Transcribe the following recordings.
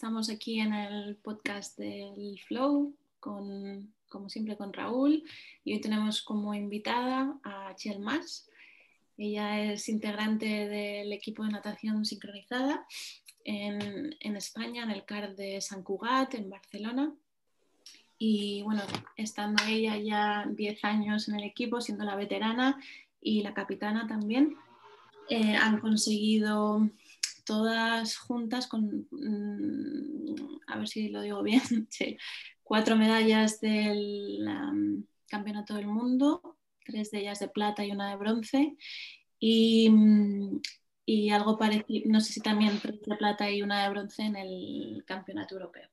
estamos aquí en el podcast del Flow, con, como siempre con Raúl, y hoy tenemos como invitada a Chel Mas. Ella es integrante del equipo de natación sincronizada en, en España, en el CAR de San Cugat, en Barcelona. Y bueno, estando ella ya 10 años en el equipo, siendo la veterana y la capitana también, eh, han conseguido todas juntas con, mm, a ver si lo digo bien, cuatro medallas del Campeonato del Mundo, tres de ellas de plata y una de bronce. Y, mm, y algo parecido, no sé si también tres de plata y una de bronce en el Campeonato Europeo.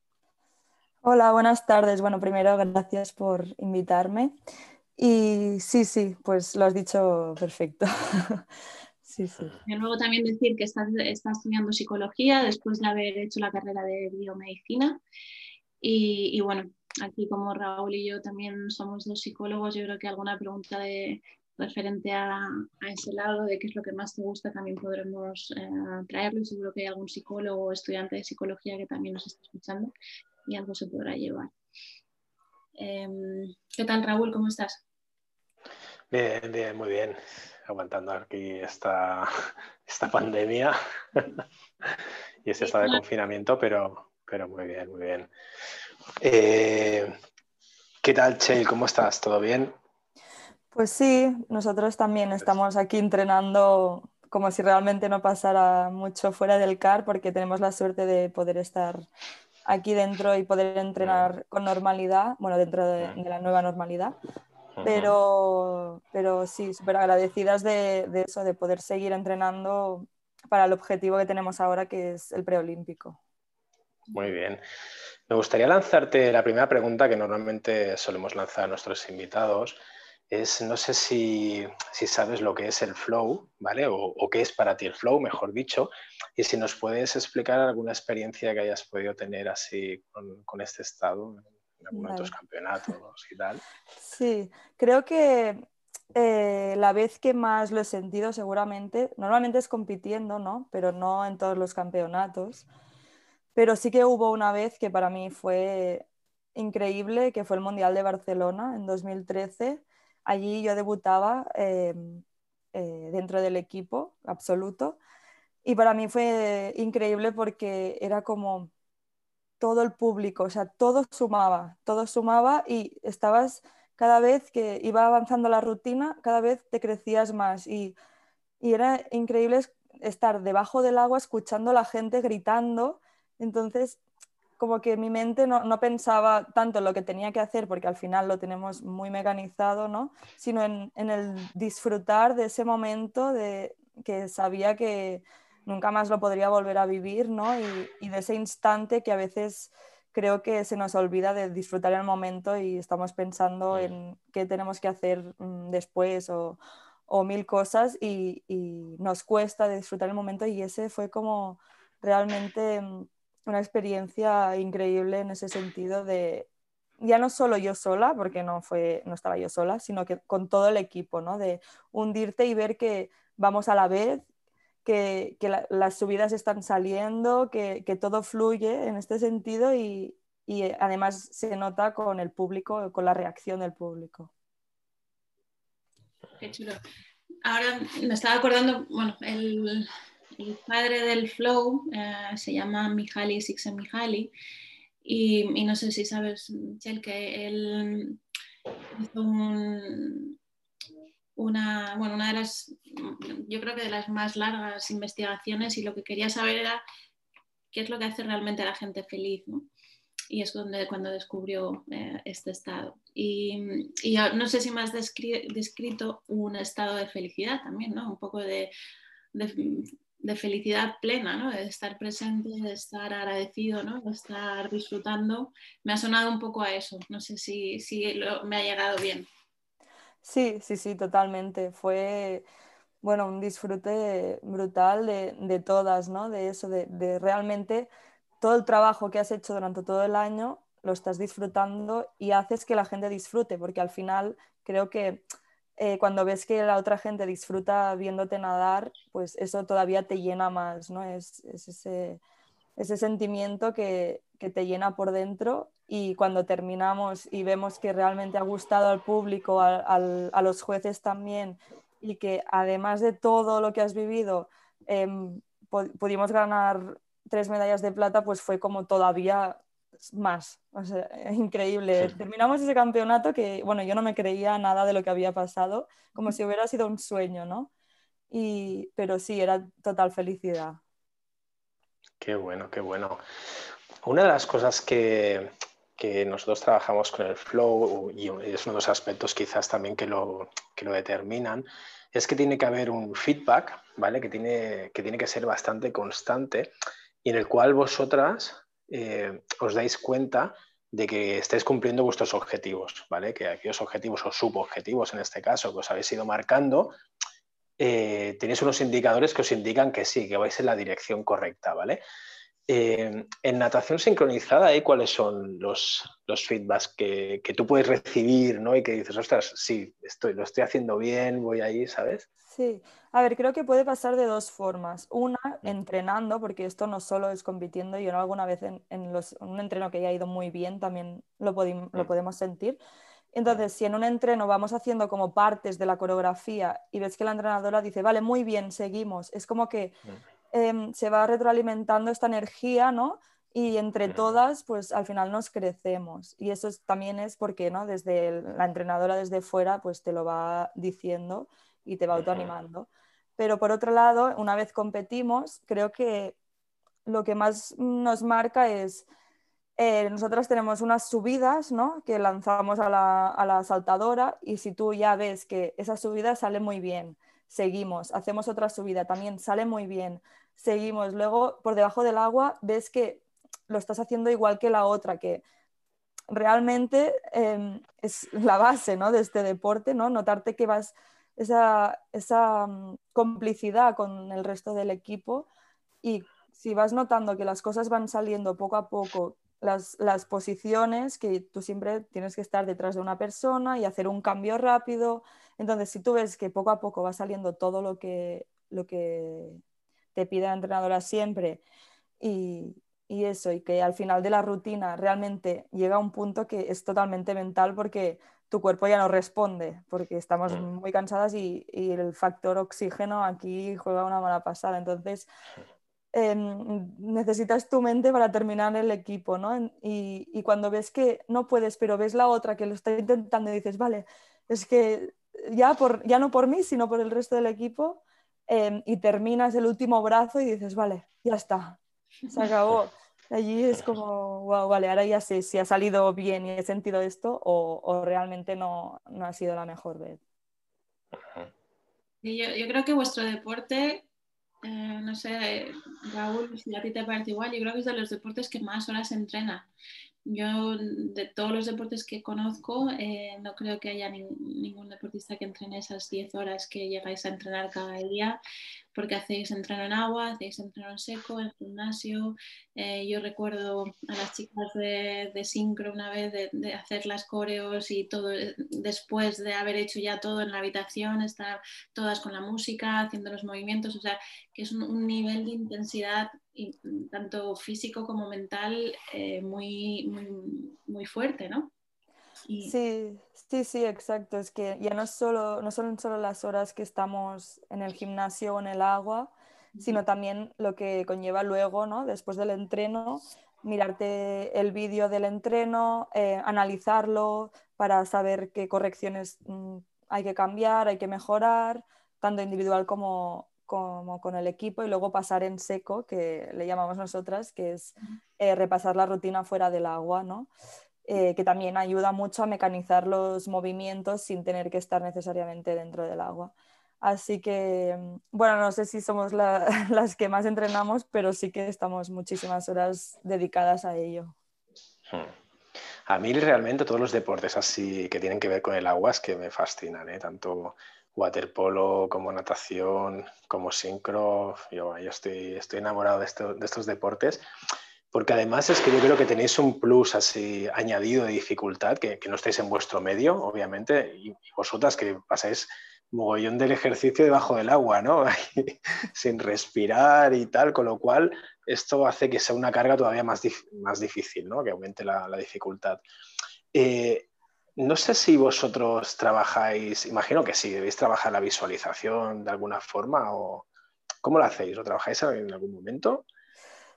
Hola, buenas tardes. Bueno, primero gracias por invitarme. Y sí, sí, pues lo has dicho perfecto. sí, sí. Y luego también decir que estás, estudiando psicología después de haber hecho la carrera de biomedicina. Y, bueno, aquí como Raúl y yo también somos dos psicólogos, yo creo que alguna pregunta de, referente a, ese lado, de qué es lo que más te gusta, también podremos eh, traerlo. Y seguro que hay algún psicólogo o estudiante de psicología que también nos está escuchando y algo se podrá llevar. Em, ¿Qué tal, Raúl? ¿Cómo estás? Bien, bien, muy bien. Aguantando aquí esta, esta pandemia y este estado de confinamiento, pero, pero muy bien, muy bien. Eh, ¿Qué tal, Chel? ¿Cómo estás? ¿Todo bien? Pues sí, nosotros también estamos aquí entrenando como si realmente no pasara mucho fuera del CAR porque tenemos la suerte de poder estar aquí dentro y poder entrenar con normalidad, bueno, dentro de, la nueva normalidad. Pero, pero sí, súper agradecidas de, de, eso, de poder seguir entrenando para el objetivo que tenemos ahora, que es el preolímpico. Muy bien. Me gustaría lanzarte la primera pregunta que normalmente solemos lanzar a nuestros invitados, es, no sé si, sabes lo que es el flow, ¿vale? O, qué es para ti el flow, mejor dicho, y si nos puedes explicar alguna experiencia que hayas podido tener así con, este estado en algunos campeonatos y tal. Sí, creo que eh, la vez que más lo he sentido seguramente, normalmente es compitiendo, ¿no? Pero no en todos los campeonatos. Pero sí que hubo una vez que para mí fue increíble, que fue el Mundial de Barcelona en 2013 Allí yo debutaba em, eh, dentro del equipo absoluto y para mí fue increíble porque era como todo el público, o sea, todo sumaba, todo sumaba y estabas cada vez que iba avanzando la rutina, cada vez te crecías más y, y era increíble estar debajo del agua escuchando a la gente gritando. Entonces, como que mi mente no, pensaba tanto en lo que tenía que hacer, porque al final lo tenemos muy mecanizado, ¿no? sino en, el disfrutar de ese momento de que sabía que nunca más lo podría volver a vivir, ¿no? y, de ese instante que a veces creo que se nos olvida de disfrutar el momento y estamos pensando en qué tenemos que hacer mm, después o, mil cosas y, y nos cuesta disfrutar el momento y ese fue como realmente mm, una experiencia increíble en ese sentido de, ya no solo yo sola, porque no, fue, no estaba yo sola, sino que con todo el equipo, ¿no? De hundirte y ver que vamos a la vez, que, las subidas están saliendo, que, todo fluye en este sentido y, y, además se nota con el público, con la reacción del público. Qué chulo. Ahora me estaba acordando, bueno, el, padre del flow eh, se llama Mihaly Csikszentmihalyi y, y no sé si sabes, Chel, que él hizo una, bueno, una de las, yo creo que de las más largas investigaciones y lo que quería saber era qué es lo que hace realmente a la gente feliz, ¿no? Y es donde, cuando descubrió eh, este estado. Y, y, no sé si me has descrito un estado de felicidad también, ¿no? Un poco de, de de felicidad plena, ¿no? de estar presente, de estar agradecido, ¿no? de estar disfrutando. Me ha sonado un poco a eso, no sé si, si me ha llegado bien. Sí, sí, sí, totalmente. Fue bueno, un disfrute brutal de, de todas, ¿no? de eso, de, de realmente todo el trabajo que has hecho durante todo el año lo estás disfrutando y haces que la gente disfrute, porque al final creo que eh, cuando ves que la otra gente disfruta viéndote nadar, pues eso todavía te llena más, ¿no? Es, ese, ese sentimiento que, que te llena por dentro y cuando terminamos y vemos que realmente ha gustado al público, a los jueces también y que además de todo lo que has vivido em, pudimos ganar tres medallas de plata, pues fue como todavía más. O sea, increíble. Terminamos ese campeonato que, bueno, yo no me creía nada de lo que había pasado, como si hubiera sido un sueño, ¿no? Y, pero sí, era total felicidad. Qué bueno, qué bueno. Una de las cosas que, que nosotros trabajamos con el flow y es uno de los aspectos quizás también que lo, que lo determinan, es que tiene que haber un feedback, ¿vale? Que tiene que, tiene que ser bastante constante y en el cual vosotras eh, os dais cuenta de que estáis cumpliendo vuestros objetivos, ¿vale? Que aquellos objetivos o subobjetivos en este caso que os habéis ido marcando, eh, tenéis unos indicadores que os indican que sí, que vais en la dirección correcta, ¿vale? Eh, en natación sincronizada, ¿eh? ¿cuáles son los, los feedbacks que, que, tú puedes recibir ¿no? y que dices, ostras, sí, estoy, lo estoy haciendo bien, voy ahí, ¿sabes? Sí, a ver, creo que puede pasar de dos formas. Una, mm. entrenando, porque esto no solo es compitiendo, yo alguna vez en, en los, un entreno que haya ido muy bien también lo, lo mm. podemos sentir. Entonces, si en un entreno vamos haciendo como partes de la coreografía y ves que la entrenadora dice, vale, muy bien, seguimos, es como que Em, se va retroalimentando esta energía, ¿no? Y entre todas, pues al final nos crecemos. Y eso también es porque, ¿no? Desde la entrenadora desde fuera, pues te lo va diciendo y te va autoanimando. Pero por otro lado, una vez competimos, creo que lo que más nos marca es, eh, nosotras tenemos unas subidas, ¿no? Que lanzamos a la, a la saltadora y si tú ya ves que esa subida sale muy bien, seguimos, hacemos otra subida, también sale muy bien, seguimos. Luego, por debajo del agua, ves que lo estás haciendo igual que la otra, que realmente em, es la base ¿no? de este deporte, ¿no? notarte que vas esa, esa mm, complicidad con el resto del equipo y si vas notando que las cosas van saliendo poco a poco, las, las, posiciones, que tú siempre tienes que estar detrás de una persona y hacer un cambio rápido. Entonces, si tú ves que poco a poco va saliendo todo lo que, lo que te pide la entrenadora siempre y, y eso, y que al final de la rutina realmente llega a un punto que es totalmente mental porque tu cuerpo ya no responde, porque estamos mm. muy cansadas y, y el factor oxígeno aquí juega una mala pasada. Entonces, em, necesitas tu mente para terminar el equipo, ¿no? Y, y, cuando ves que no puedes, pero ves la otra que lo está intentando y dices, vale, es que ya, por, ya no por mí, sino por el resto del equipo, Em, y terminas el último brazo y dices, vale, ya está, se acabó. Allí es como, wow, vale, ahora ya sé si ha salido bien y he sentido esto o, o realmente no, no, ha sido la mejor vez. yo, yo, creo que vuestro deporte, eh, no sé, Raúl, si a ti te parece igual, yo creo que es de los deportes que más horas entrena. Yo, de todos los deportes que conozco, eh, no creo que haya ningún deportista que entrene esas 10 horas que llegáis a entrenar cada día porque hacéis entreno en agua, hacéis entreno en seco, en gimnasio. Eh, yo recuerdo a las chicas de, de sincro una vez de, hacer las coreos y todo, eh, después de haber hecho ya todo en la habitación, estar todas con la música, haciendo los movimientos, o sea, que es un, nivel de intensidad tanto físico como mental eh, muy, muy, muy fuerte, ¿no? Sí, sí, sí, exacto. Es que ya no, solo, no son solo las horas que estamos en el gimnasio o en el agua, sino también lo que conlleva luego, ¿no? Después del entreno, mirarte el vídeo del entreno, eh, analizarlo para saber qué correcciones mm, hay que cambiar, hay que mejorar, tanto individual como, como con el equipo, y luego pasar en seco, que le llamamos nosotras, que es eh, repasar la rutina fuera del agua, ¿no? Eh, que también ayuda mucho a mecanizar los movimientos sin tener que estar necesariamente dentro del agua. Así que, mm, bueno, no sé si somos las que más entrenamos, pero sí que estamos muchísimas horas dedicadas a ello. Hmm. A mí realmente todos los deportes así que tienen que ver con el agua es que me fascinan, ¿eh? tanto waterpolo como natación, como sincro. Yo, estoy, enamorado de, estos deportes porque además es que yo creo que tenéis un plus añadido de dificultad, que, no estáis en vuestro medio, obviamente, y, vosotras que pasáis mogollón del ejercicio debajo del agua, ¿no? Sin respirar y tal, con lo cual esto hace que sea una carga todavía más, más difícil, ¿no? Que aumente la, dificultad. Eh, no sé si vosotros trabajáis, imagino que sí, debéis trabajar la visualización de alguna forma o ¿cómo lo hacéis? ¿Lo trabajáis en algún momento?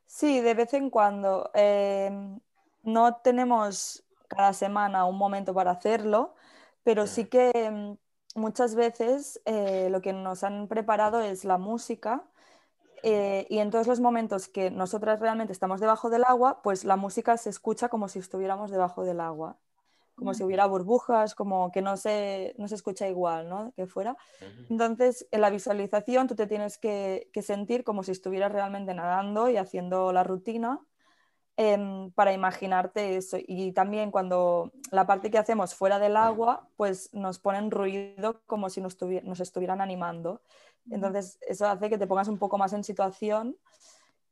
Sí, de vez en cuando. Em, no tenemos cada semana un momento para hacerlo, pero sí que em, muchas veces eh, lo que nos han preparado es la música eh, y en todos los momentos que nosotras realmente estamos debajo del agua, pues la música se escucha como si estuviéramos debajo del agua, como si hubiera burbujas, como que no se, no se escucha igual ¿no? que fuera. Entonces, en la visualización tú te tienes que, que sentir como si estuvieras realmente nadando y haciendo la rutina Em, para imaginarte eso. Y también cuando la parte que hacemos fuera del agua, pues nos ponen ruido como si nos, nos estuvieran animando. Entonces eso hace que te pongas un poco más en situación.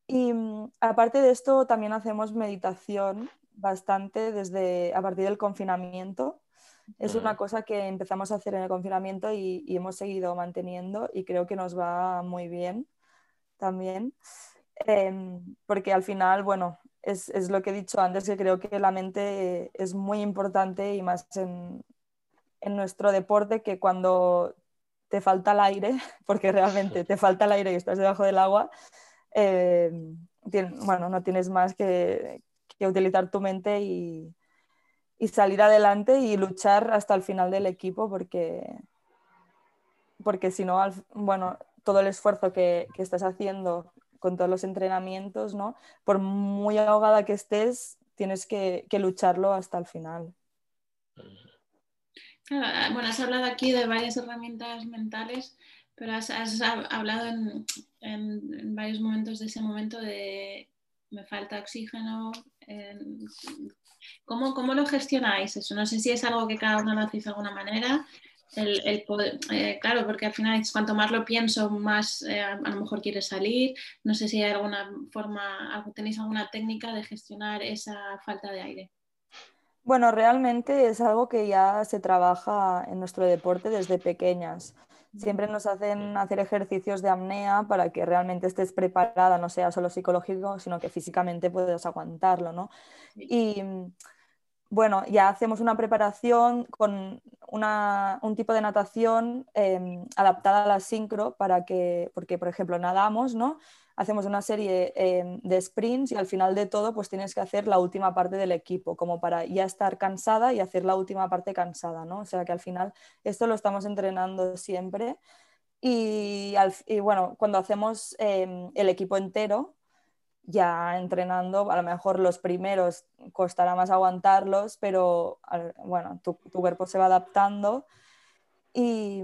Y mm, aparte de esto, también hacemos meditación bastante desde a partir del confinamiento. Es una cosa que empezamos a hacer en el confinamiento y, y hemos seguido manteniendo y creo que nos va muy bien también. Em, porque al final, bueno, es, es, lo que he dicho antes, que creo que la mente es muy importante y más en, en nuestro deporte, que cuando te falta el aire, porque realmente te falta el aire y estás debajo del agua, eh, bueno, no tienes más que, que utilizar tu mente y, y, salir adelante y luchar hasta el final del equipo, porque, porque si no, bueno, todo el esfuerzo que, que estás haciendo con todos los entrenamientos, ¿no? Por muy ahogada que estés, tienes que, lucharlo hasta el final. Ah, bueno, has hablado aquí de varias herramientas mentales, pero has, hablado en, varios momentos de ese momento de me falta oxígeno. ¿cómo, ¿Cómo lo gestionáis eso? No sé si es algo que cada uno lo hacéis de alguna manera el, eh, claro, porque al final cuanto más lo pienso, más eh, a lo mejor quiere salir. No sé si hay alguna forma, tenéis alguna técnica de gestionar esa falta de aire. Bueno, realmente es algo que ya se trabaja en nuestro deporte desde pequeñas. Siempre nos hacen hacer ejercicios de apnea para que realmente estés preparada, no sea solo psicológico, sino que físicamente puedas aguantarlo, ¿no? Y bueno, ya hacemos una preparación con un tipo de natación em, adaptada a la sincro para que, porque por ejemplo nadamos, ¿no? Hacemos una serie em, de sprints y al final de todo pues tienes que hacer la última parte del equipo, como para ya estar cansada y hacer la última parte cansada, ¿no? O sea que al final esto lo estamos entrenando siempre y, bueno, cuando hacemos em, el equipo entero, ya entrenando, a lo mejor los primeros costará más aguantarlos, pero bueno, tu, cuerpo se va adaptando. Y,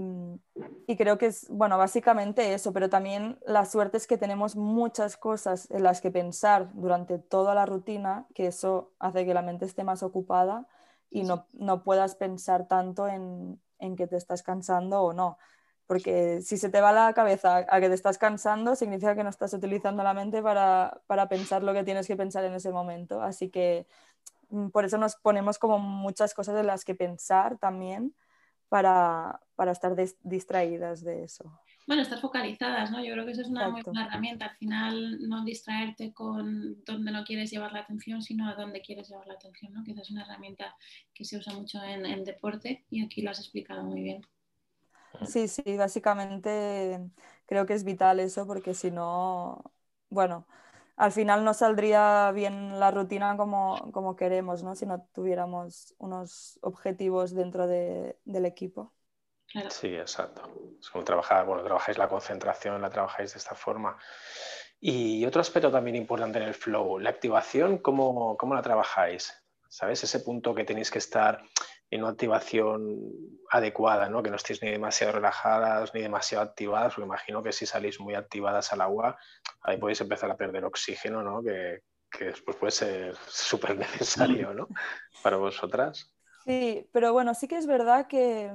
creo que es, bueno, básicamente eso, pero también la suerte es que tenemos muchas cosas en las que pensar durante toda la rutina, que eso hace que la mente esté más ocupada y no, no puedas pensar tanto en, en que te estás cansando o no porque si se te va la cabeza a que te estás cansando, significa que no estás utilizando la mente para, pensar lo que tienes que pensar en ese momento. Así que mm, por eso nos ponemos como muchas cosas en las que pensar también para, estar distraídas de eso. Bueno, estar focalizadas, ¿no? Yo creo que eso es una muy buena herramienta. Al final, no distraerte con donde no quieres llevar la atención, sino a dónde quieres llevar la atención, ¿no? Que esa es una herramienta que se usa mucho en, en deporte y aquí lo has explicado muy bien. Sí, sí, básicamente creo que es vital eso porque si no, bueno, al final no saldría bien la rutina como, como queremos, ¿no? Si no tuviéramos unos objetivos dentro de, del equipo. Sí, exacto. Es como trabajar, bueno, trabajáis la concentración, la trabajáis de esta forma. Y otro aspecto también importante en el flow, la activación, ¿cómo, cómo la trabajáis? ¿Sabes? Ese punto que tenéis que estar en una activación adecuada, ¿no? que no estéis ni demasiado relajadas ni demasiado activadas, porque imagino que si salís muy activadas al agua, ahí podéis empezar a perder oxígeno, ¿no? que, que después puede ser súper necesario ¿no? para vosotras. Sí, pero bueno, sí que es verdad que,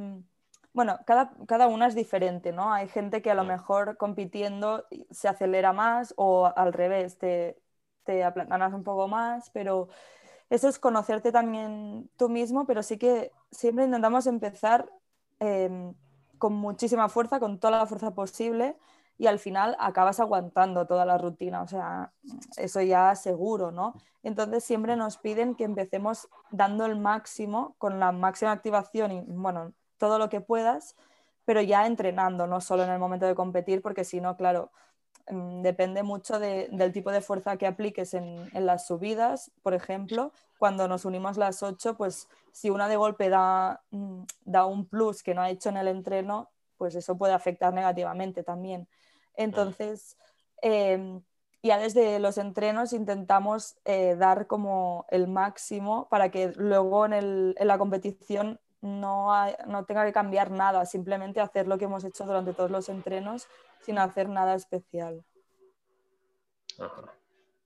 bueno, cada, cada una es diferente, ¿no? Hay gente que a lo mejor compitiendo se acelera más o al revés, te, te aplanas un poco más, pero eso es conocerte también tú mismo, pero sí que siempre intentamos empezar em, con muchísima fuerza, con toda la fuerza posible y al final acabas aguantando toda la rutina, o sea, eso ya seguro, ¿no? Entonces siempre nos piden que empecemos dando el máximo, con la máxima activación y, bueno, todo lo que puedas, pero ya entrenando, no solo en el momento de competir, porque si no, claro, depende mucho del tipo de fuerza que apliques en, las subidas, por ejemplo, cuando nos unimos las ocho, pues si una de golpe da, mm, da un plus que no ha hecho en el entreno, pues eso puede afectar negativamente también. Entonces, em, ya desde los entrenos intentamos eh, dar como el máximo para que luego en, la competición no, no, tenga que cambiar nada, simplemente hacer lo que hemos hecho durante todos los entrenos sin hacer nada especial.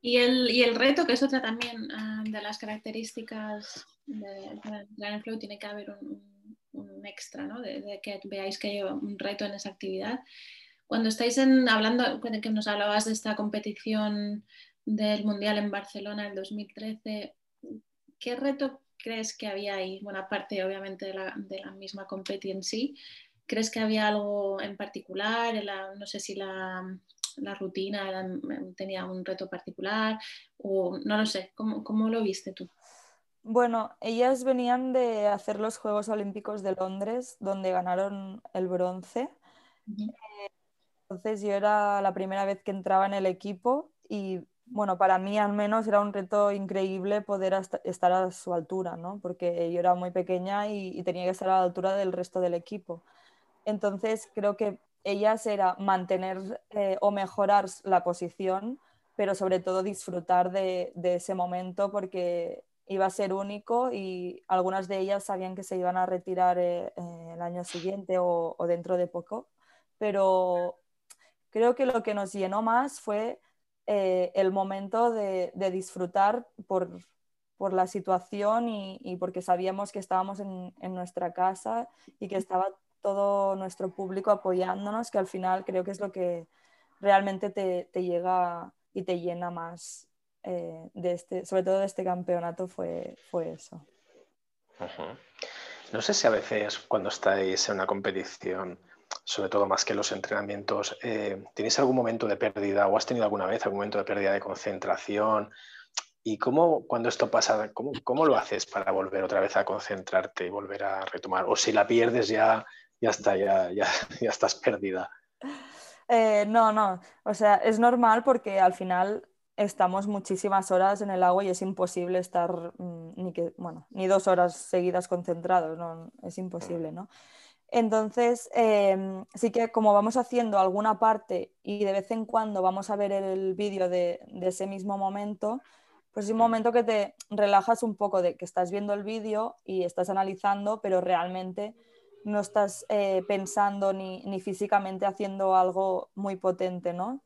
Y el, y el, reto, que es otra también ah, de las características de, de Flow, tiene que haber un, un extra, ¿no? de, de, que veáis que hay un reto en esa actividad. Cuando estáis en, hablando, que nos hablabas de esta competición del Mundial en Barcelona en 2013, ¿qué reto crees que había ahí? Bueno, aparte obviamente de la, de la misma competición en sí, ¿crees que había algo en particular? no sé si la, la rutina tenía un reto particular o no lo sé, ¿cómo, cómo lo viste tú? Bueno, ellas venían de hacer los Juegos Olímpicos de Londres, donde ganaron el bronce. Entonces yo era la primera vez que entraba en el equipo y bueno, para mí al menos era un reto increíble poder estar a su altura, ¿no? Porque yo era muy pequeña y, tenía que estar a la altura del resto del equipo. Entonces creo que ellas era mantener eh, o mejorar la posición, pero sobre todo disfrutar de, ese momento porque iba a ser único y algunas de ellas sabían que se iban a retirar eh, eh, el año siguiente o, dentro de poco, pero creo que lo que nos llenó más fue el momento de, disfrutar por, la situación y, porque sabíamos que estábamos en, nuestra casa y que estaba todo nuestro público apoyándonos, que al final creo que es lo que realmente te, llega y te llena más eh, de este, sobre todo de este campeonato fue, fue eso. No sé si a veces cuando estáis en una competición sobre todo más que los entrenamientos, eh, ¿tienes algún momento de pérdida o has tenido alguna vez algún momento de pérdida de concentración? ¿Y cómo, cuando esto pasa, cómo, cómo lo haces para volver otra vez a concentrarte y volver a retomar? O si la pierdes ya, ya está, ya, ya, ya estás perdida. Eh, no, no, o sea, es normal porque al final estamos muchísimas horas en el agua y es imposible estar mm, ni, que, bueno, ni dos horas seguidas concentrados, no, es imposible, ¿no? Entonces, em, sí que como vamos haciendo alguna parte y de vez en cuando vamos a ver el vídeo de, ese mismo momento, pues es un momento que te relajas un poco de que estás viendo el vídeo y estás analizando, pero realmente no estás eh, pensando ni, ni, físicamente haciendo algo muy potente, ¿no?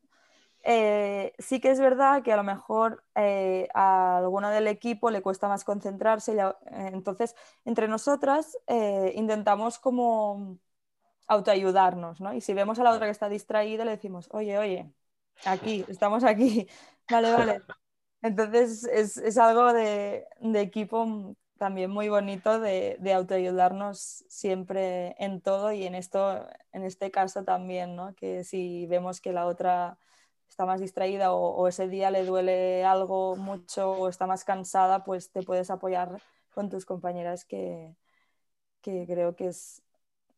Eh, sí que es verdad que a lo mejor eh, a alguno del equipo le cuesta más concentrarse. Entonces, entre nosotras intentamos como autoayudarnos, ¿no? Y si vemos a la otra que está distraída, le decimos, oye, oye, aquí, estamos aquí, vale, vale. Entonces, es, algo de, equipo también muy bonito de, de, autoayudarnos siempre en todo y en esto, en este caso también, ¿no? Que si vemos que la otra está más distraída o, ese día le duele algo mucho o está más cansada, pues te puedes apoyar con tus compañeras que, creo que es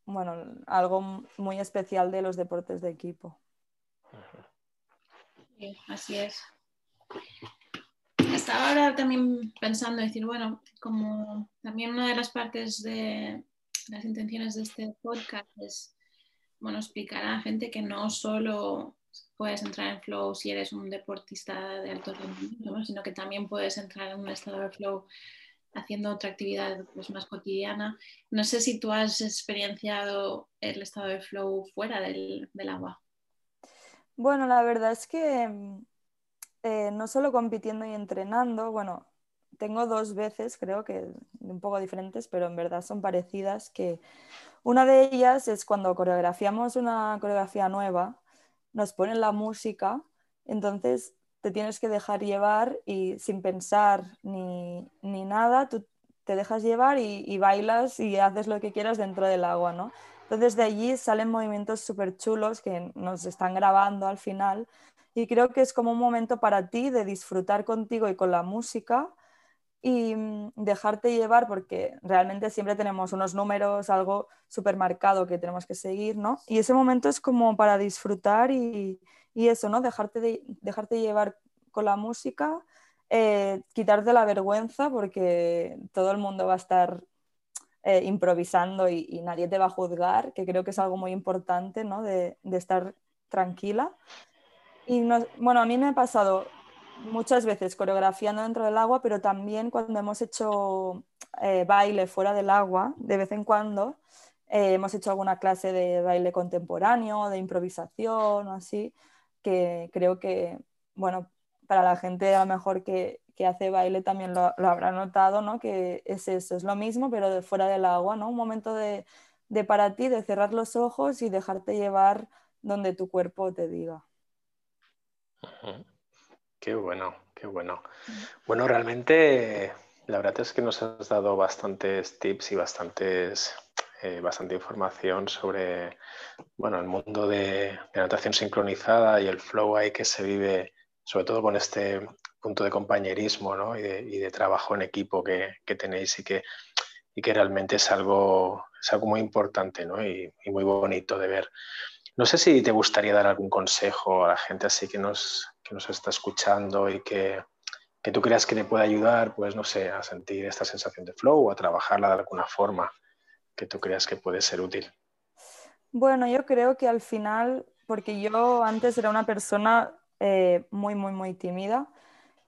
bueno, algo muy especial de los deportes de equipo. así es. Estaba ahora también pensando, decir, bueno, como también una de las partes de las intenciones de este podcast es, bueno, explicar a la gente que no solo puedes entrar en flow si eres un deportista de alto rendimiento, sino que también puedes entrar en un estado de flow haciendo otra actividad pues, más cotidiana. No sé si tú has experienciado el estado de flow fuera del, agua. Bueno, la verdad es que eh, no solo compitiendo y entrenando, bueno, tengo dos veces, creo que un poco diferentes, pero en verdad son parecidas, que una de ellas es cuando coreografiamos una coreografía nueva, nos ponen la música, entonces te tienes que dejar llevar y sin pensar ni, nada, tú te dejas llevar y, bailas y haces lo que quieras dentro del agua, ¿no? Entonces de allí salen movimientos súper chulos que nos están grabando al final y creo que es como un momento para ti de disfrutar contigo y con la música y mm, dejarte llevar porque realmente siempre tenemos unos números, algo súper marcado que tenemos que seguir, ¿no? Y ese momento es como para disfrutar y, y eso, ¿no? Dejarte, de, dejarte llevar con la música, eh, quitarte la vergüenza porque todo el mundo va a estar eh, improvisando y, nadie te va a juzgar, que creo que es algo muy importante, ¿no? De, de estar tranquila. Y bueno, a mí me ha pasado muchas veces coreografiando dentro del agua, pero también cuando hemos hecho eh, baile fuera del agua, de vez en cuando, eh, hemos hecho alguna clase de baile contemporáneo, de improvisación o así, que creo que, bueno, para la gente a lo mejor que, hace baile también lo, habrá notado, ¿no? Que es eso, es lo mismo, pero de fuera del agua, ¿no? Un momento de para ti, de cerrar los ojos y dejarte llevar donde tu cuerpo te diga. Qué bueno, qué bueno. Bueno, realmente la verdad es que nos has dado bastantes tips y bastantes, eh, bastante información sobre bueno, el mundo de, natación sincronizada y el flow ahí que se vive, sobre todo con este punto de compañerismo ¿no? y, de, trabajo en equipo que, tenéis y que, y que realmente es algo, es algo muy importante ¿no? y, y muy bonito de ver. No sé si te gustaría dar algún consejo a la gente así que nos, que nos está escuchando y que, que tú creas que le puede ayudar, pues no sé, a sentir esta sensación de flow o a trabajarla de alguna forma que tú creas que puede ser útil. Bueno, yo creo que al final, porque yo antes era una persona eh, muy, muy, muy tímida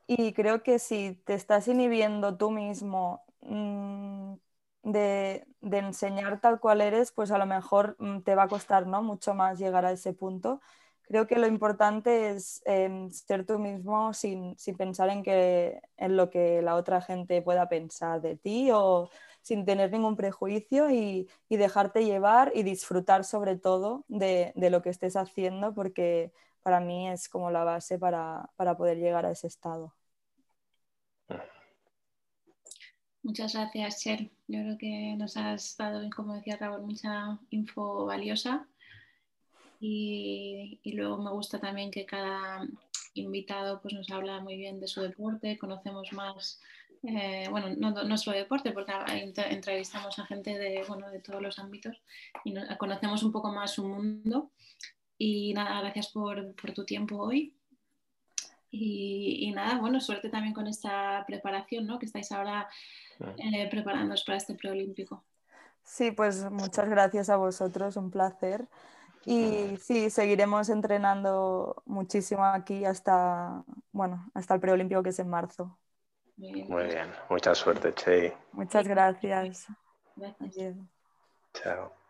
y creo que si te estás inhibiendo tú mismo mm, de, de, enseñar tal cual eres, pues a lo mejor mm, te va a costar ¿no? mucho más llegar a ese punto creo que lo importante es em, ser tú mismo sin, pensar en, que, en lo que la otra gente pueda pensar de ti o sin tener ningún prejuicio y, dejarte llevar y disfrutar sobre todo de, lo que estés haciendo porque para mí es como la base para, poder llegar a ese estado. Muchas gracias, Cher. Yo creo que nos has dado, como decía Raúl, mucha info valiosa y, luego me gusta también que cada invitado pues, nos habla muy bien de su deporte, conocemos más, eh, bueno, no nuestro deporte, porque entrevistamos a gente de, bueno, de todos los ámbitos y conocemos un poco más su mundo. Y nada, gracias por, por tu tiempo hoy. Y, nada, bueno, suerte también con esta preparación, ¿no? Que estáis ahora eh, preparándoos para este preolímpico. Sí, pues muchas gracias a vosotros, un placer. Y sí, seguiremos entrenando muchísimo aquí hasta, bueno, hasta el preolímpico que es en marzo. Muy bien, mucha suerte, Che. Muchas gracias. Gracias. Chao.